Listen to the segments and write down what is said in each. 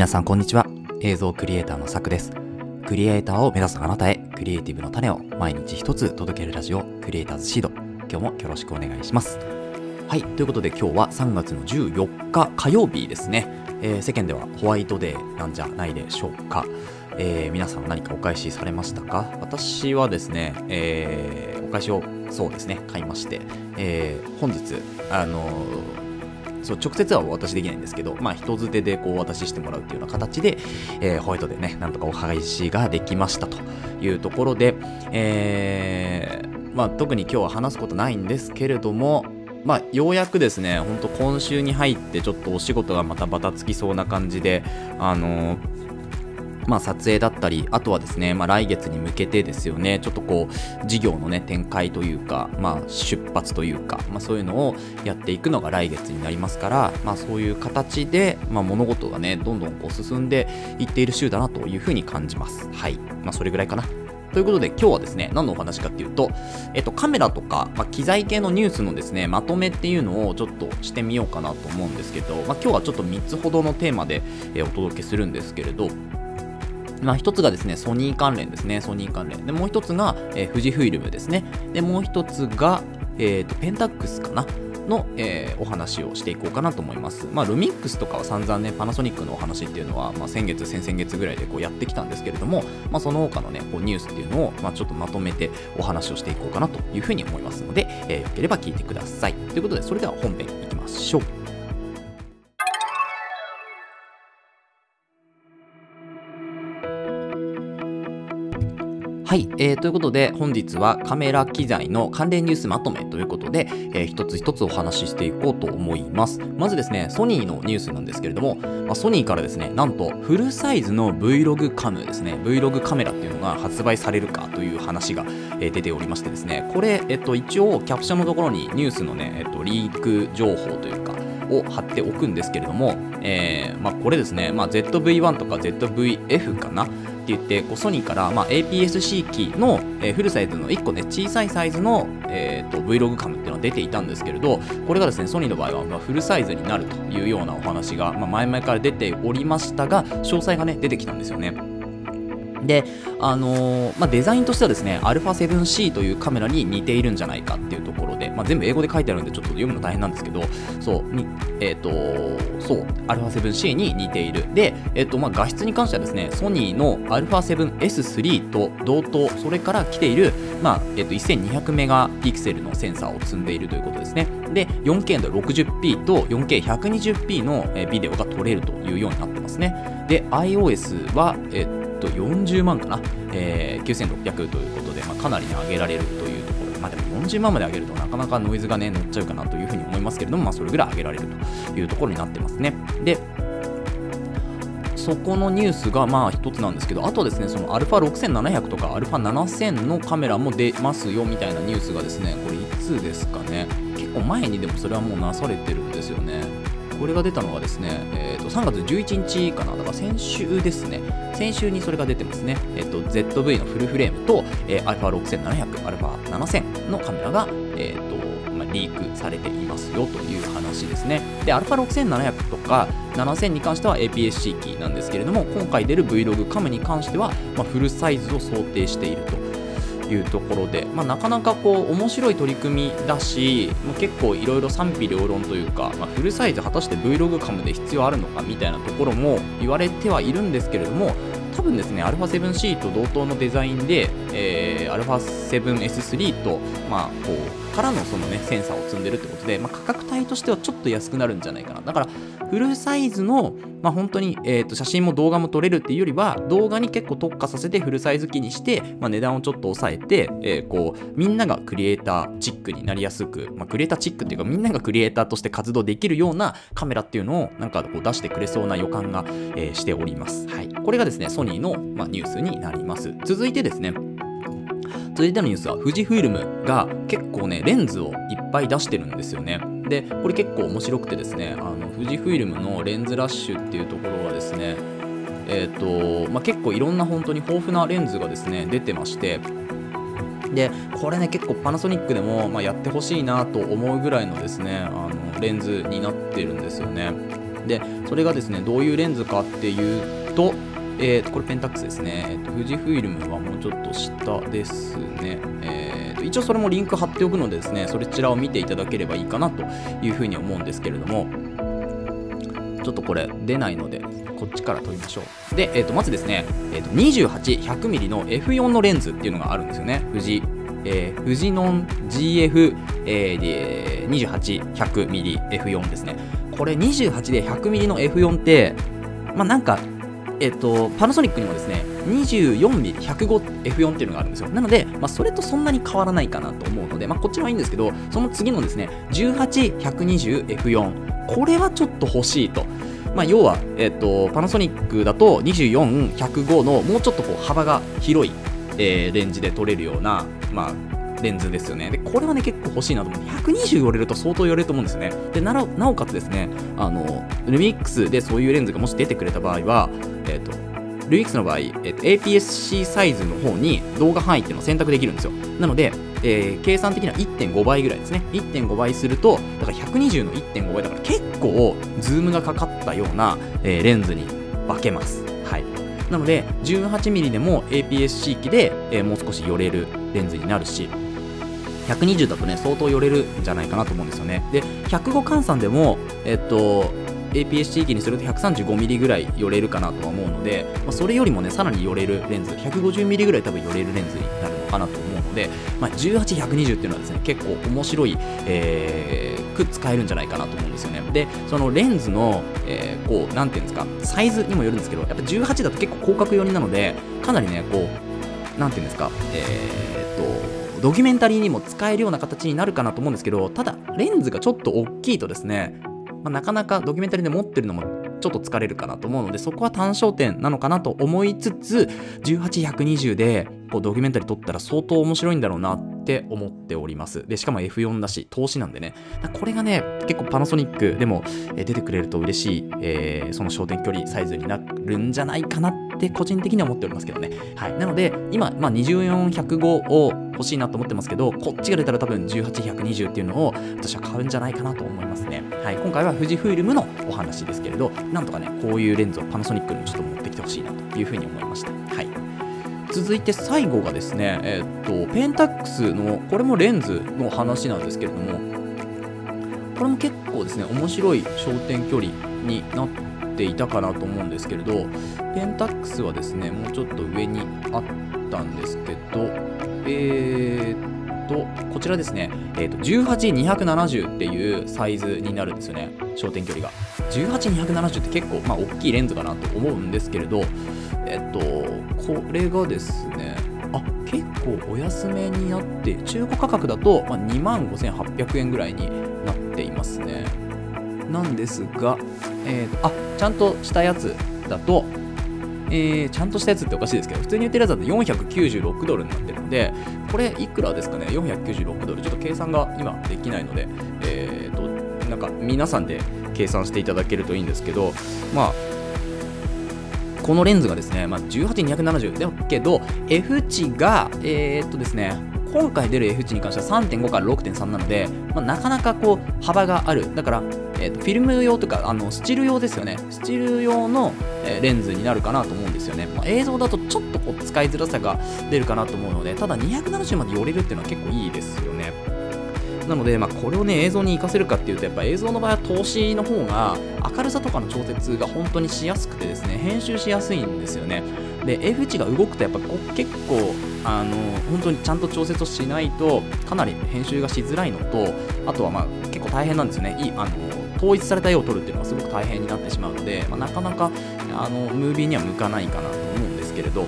皆さんこんにちは。映像クリエイターのさくです。クリエイターを目指すあなたへクリエイティブの種を毎日一つ届けるラジオクリエイターズシード。今日もよろしくお願いします。はいということで今日は3月の14日火曜日ですね、えー、世間ではホワイトデーなんじゃないでしょうか。えー、皆さん何かお返しされましたか？私はですね、えー、お返しをそうですね買いまして、えー、本日あのそう直接はお渡しできないんですけど、まあ、人づてでこうお渡ししてもらうっていうような形で、えー、ホワイトでね、なんとかお返しができましたというところで、えー、まあ、特に今日は話すことないんですけれども、まあ、ようやくですね、ほんと今週に入ってちょっとお仕事がまたバタつきそうな感じで、あのーまあ、撮影だったり、あとはですね、まあ、来月に向けてですよね、ちょっとこう、事業のね、展開というか、まあ、出発というか、まあ、そういうのをやっていくのが来月になりますから、まあ、そういう形で、まあ、物事がね、どんどんこう進んでいっている週だなというふうに感じます。はい。まあ、それぐらいかな。ということで今日はですね、何のお話かっていうと、えっと、カメラとか、まあ、機材系のニュースのですね、まとめっていうのをちょっとしてみようかなと思うんですけど、まあ、今日はちょっと3つほどのテーマで、え、お届けするんですけれど、まあ、一つがですね、ソニー関連ですね、ソニー関連。で、もう一つが、えー、富士フイルムですね。で、もう一つが、えーと、ペンタックスかな？の、えー、お話をしていこうかなと思います。まあ、ルミックスとかは散々ね、パナソニックのお話っていうのは、まあ、先月、先々月ぐらいでこうやってきたんですけれども、まあ、その他のね、こうニュースっていうのを、まあ、ちょっとまとめてお話をしていこうかなというふうに思いますので、えー、よければ聞いてください。ということで、それでは本編いきましょう。はい、えー、ということで本日はカメラ機材の関連ニュースまとめということで、えー、一つ一つお話ししていこうと思います。まずですね、ソニーのニュースなんですけれども、まあ、ソニーからですね、なんとフルサイズの Vlog カムですね、Vlog カメラっていうのが発売されるかという話が、えー、出ておりましてですね、これ、えっと、一応キャプションのところにニュースのね、えっと、リーク情報というか、を貼っておくんですけれども、えーまあ、これですね、まあ、ZV-1 とか ZVF かな？って言ってこうソニーから、まあ、APS-C 機の、えー、フルサイズの1個ね小さいサイズの、えーと、Vlog カムっていうのが出ていたんですけれどこれがですねソニーの場合は、まあ、フルサイズになるというようなお話が、まあ、前々から出ておりましたが詳細がね出てきたんですよね。で、あのー、まあ、デザインとしてはですね、α7C というカメラに似ているんじゃないかっていうところで、まあ、全部英語で書いてあるんでちょっと読むの大変なんですけど、そう、にえっ、ー、と、そう、α7C に似ている。で、えっ、ー、と、まあ、画質に関してはですね、ソニーの α7S3 と同等、それから来ている、まあ、えっ、と、1200メガピクセルのセンサーを積んでいるということですね。で、4K の 60p と 4K120p のビデオが撮れるというようになってますね。で、iOS は、えっ、と と40万かな、えー、9600ということで、まあ、かなり、ね、上げられるというところで、まあ、でも40万まで上げるとなかなかノイズがね乗っちゃうかなというふうに思いますけれども、まあ、それぐらい上げられるというところになってますね。でそこのニュースがまあ一つなんですけど、あとですね、その α6700 とか α7000 のカメラも出ますよみたいなニュースがですね、これいつですかね、結構前にでもそれはもうなされてるんですよね。これが出たのがですね、えー、と3月11日かな、だから先週ですね、先週にそれが出てますね、えー、と ZV のフルフレームと、えー、α6700、α7000 のカメラが、えーとまあ、リークされていますよという話ですね。で、α6700 とか7000に関しては APS-C 機なんですけれども、今回出る Vlog カムに関しては、まあ、フルサイズを想定していると。 いうところで、まあ、なかなかこう面白い取り組みだし、まあ、結構いろいろ賛否両論というか、まあ、フルサイズ果たして Vlog カムで必要あるのかみたいなところも言われてはいるんですけれども多分ですね α7C と同等のデザインで、えー、α7S3 と、まあ、こうからのその、ね、センサーを積んでるってことで、まあ、価格帯としてはちょっと安くなるんじゃないかな。だからフルサイズの、まあ、本当に、えー、と写真も動画も撮れるっていうよりは動画に結構特化させてフルサイズ機にして、まあ、値段をちょっと抑えて、えー、こうみんながクリエイターチックになりやすく、まあ、クリエイターチックっていうかみんながクリエイターとして活動できるようなカメラっていうのをなんかこう出してくれそうな予感が、えー、しております、はい、これがですねソニーの、まあ、ニュースになります。続いてですね続いてのニュースは富士フイルムが結構ねレンズをいっぱい出してるんですよね。でこれ結構面白くてですねあの富士フイルムのレンズラッシュっていうところはですねえっ、ー、とまあ、結構いろんな本当に豊富なレンズがですね出てましてでこれね結構パナソニックでも、まあ、やってほしいなと思うぐらいのですねあのレンズになってるんですよね。でそれがですねどういうレンズかっていうとえー、とこれペンタックスですね、えーと、富士フイルムはもうちょっと下ですね、えーと、一応それもリンク貼っておくのでですねそちらを見ていただければいいかなというふうに思うんですけれども。ちょっとこれ出ないのでこっちから撮りましょう。で、えー、とまずですね、えー、と 28100mm の F4 のレンズっていうのがあるんですよね。富士えー、富士ノン GF、えー、28100mm F4 ですね。これ28で 100mm の F4 って、まあなんかえっと、パナソニックにもですね、24mm105F4 っていうのがあるんですよ。なので、まあ、それとそんなに変わらないかなと思うので、まあ、こっちはいいんですけど、その次のですね、18120F4、これはちょっと欲しいと。まあ、要は、えっと、パナソニックだと24105のもうちょっとこう幅が広い、えー、レンジで撮れるような、まあ、レンズですよね。で、これはね、結構欲しいなと思って、120寄れると相当寄れると思うんですよね。で、ななおかつですね、あの、ルミックスでそういうレンズがもし出てくれた場合は、えっ、ー、と、ルミックスの場合、えーと、APS-C サイズの方に動画範囲っていうのを選択できるんですよ。なので、えー、計算的には1.5倍ぐらいですね。1.5倍すると、だから120の1.5倍だから結構ズームがかかったような、えー、レンズに化けます。はい。なので、18mm でも APS-C 機で、えー、もう少し寄れるレンズになるし、120だとね、相当寄れるんじゃないかなと思うんですよね。で、105換算でも、えっと、APS-C 機にすると 135mm ぐらい寄れるかなとは思うので、まあ、それよりもね、さらに寄れるレンズ、150mm ぐらい多分寄れるレンズになるのかなと思うので、まあ、18、120っていうのはですね、結構面白い、えー、く使えるんじゃないかなと思うんですよね。で、そのレンズの、えー、こう、なんていうんですか、サイズにもよるんですけど、やっぱ18だと結構広角寄りなので、かなりね、こう、なんていうんですか、えー、っと、ドキュメンタリーにも使えるような形になるかなと思うんですけど、ただ、レンズがちょっと大きいとですね、まあ、なかなかドキュメンタリーで持ってるのもちょっと疲れるかなと思うので、そこは単焦点なのかなと思いつつ、18120でこうドキュメンタリー撮ったら相当面白いんだろうなって思っております。で、しかも F4 だし、投資なんでね。これがね、結構パナソニックでも出てくれると嬉しい、えー、その焦点距離サイズになるんじゃないかなって個人的には思っておりますけどね。はい。なので、今、まあ、24105を欲しいなと思ってますけど、こっちが出たら多分18120っていうのを私は買うんじゃないかなと思いますね。はい。今回は富士フイルムのお話ですけれど、なんとかね、こういうレンズをパナソニックにちょっと持ってきてほしいなというふうに思いました。はい。続いて最後がですね、えー、っと、ペンタックスの、これもレンズの話なんですけれども、これも結構ですね、面白い焦点距離になっていたかなと思うんですけれど、ペンタックスはですね、もうちょっと上にあったんですけど、え、っと、こちらですね、えー、っと、18270っていうサイズになるんですよね、焦点距離が。18270って結構、まあ、大きいレンズかなと思うんですけれど、えっと、これがですね、あ結構お安めになって、中古価格だと、ま、2万5800円ぐらいになっていますね。なんですが、えー、あちゃんとしたやつだと、えー、ちゃんとしたやつっておかしいですけど、普通に売ってるやつだと496ドルになってるので、これいくらですかね、496ドル。ちょっと計算が今できないので、えっ、ー、と、なんか皆さんで計算していただけるといいんですけど、まあ、このレンズがですね、まあ、18270だけど F 値がえー、っとですね今回出る F 値に関しては3.5から6.3なので、まあ、なかなかこう幅がある。だから、えー、とフィルム用とかあのスチール用ですよね。スチル用の、え、レンズになるかなと思うんですよね、まあ、映像だとちょっとこう使いづらさが出るかなと思うのでただ270まで寄れるっていうのは結構いいですよね。なので、まあ、これをね、映像に活かせるかっていうと、やっぱ映像の場合は投資の方が明るさとかの調節が本当にしやすくてですね、編集しやすいんですよね。で、F 値が動くと、やっぱこ結構、あの、本当にちゃんと調節をしないと、かなり編集がしづらいのと、あとはまあ結構大変なんですよね。いいあの統一された絵を撮るっていうのがすごく大変になってしまうので、まあ、なかなかあのムービーには向かないかなと思うんですけれど、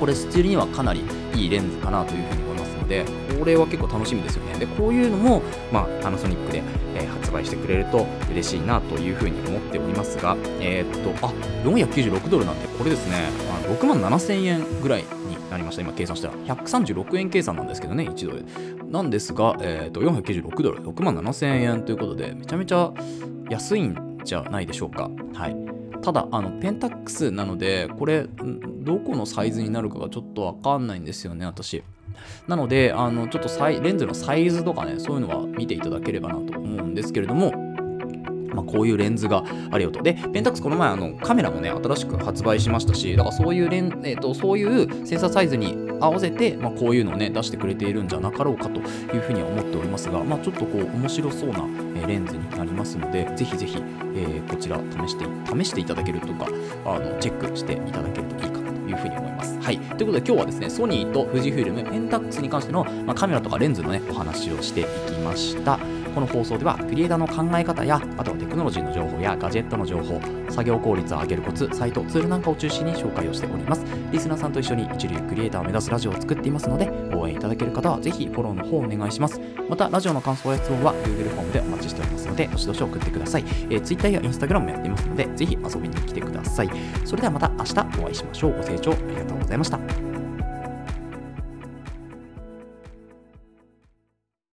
これスチールにはかなりいいレンズかなというふうに思いますので、これは結構楽しみですよね。で、こういうのも、まあ、パナソニックで、え、発売してくれると嬉しいなというふうに思っておりますが、えー、っと、あ、496ドルなんで、これですね、あ6万7000円ぐらいになりました。今計算したら。136円計算なんですけどね、1ドル。なんですが、えー、っと、496ドル、6万7000円ということで、めちゃめちゃ安いんじゃないでしょうか。はい。ただ、あの、ペンタックスなので、これ、どこのサイズになるかがちょっとわかんないんですよね、私。なので、あの、ちょっとサイレンズのサイズとかね、そういうのは見ていただければなと思うんですけれども、まあ、こういうレンズがあるよと。で、ペンタックスこの前あのカメラもね、新しく発売しましたし、だからそういうレン、えーと、そういうセンサーサイズに合わせて、まあ、こういうのをね、出してくれているんじゃなかろうかというふうには思っておりますが、まあ、ちょっとこう、面白そうな、レンズになりますので、ぜひぜひ、えー、こちら試して、試していただけるとか、あのチェックしていただけるといいかなというふうに思います。はい。ということで今日はですね、ソニーと富士フイルム、ペンタックスに関しての、まあ、カメラとかレンズのね、お話をしていきました。この放送ではクリエイターの考え方やあとはテクノロジーの情報やガジェットの情報作業効率を上げるコツサイトツールなんかを中心に紹介をしております。リスナーさんと一緒に一流クリエイターを目指すラジオを作っていますので応援いただける方はぜひフォローの方をお願いします。またラジオの感想や質問は Google フォームでお待ちしておりますのでどしどし送ってください、えー、Twitter や Instagram もやっていますのでぜひ遊びに来てください。それではまた明日お会いしましょう。ご清聴ありがとうございました。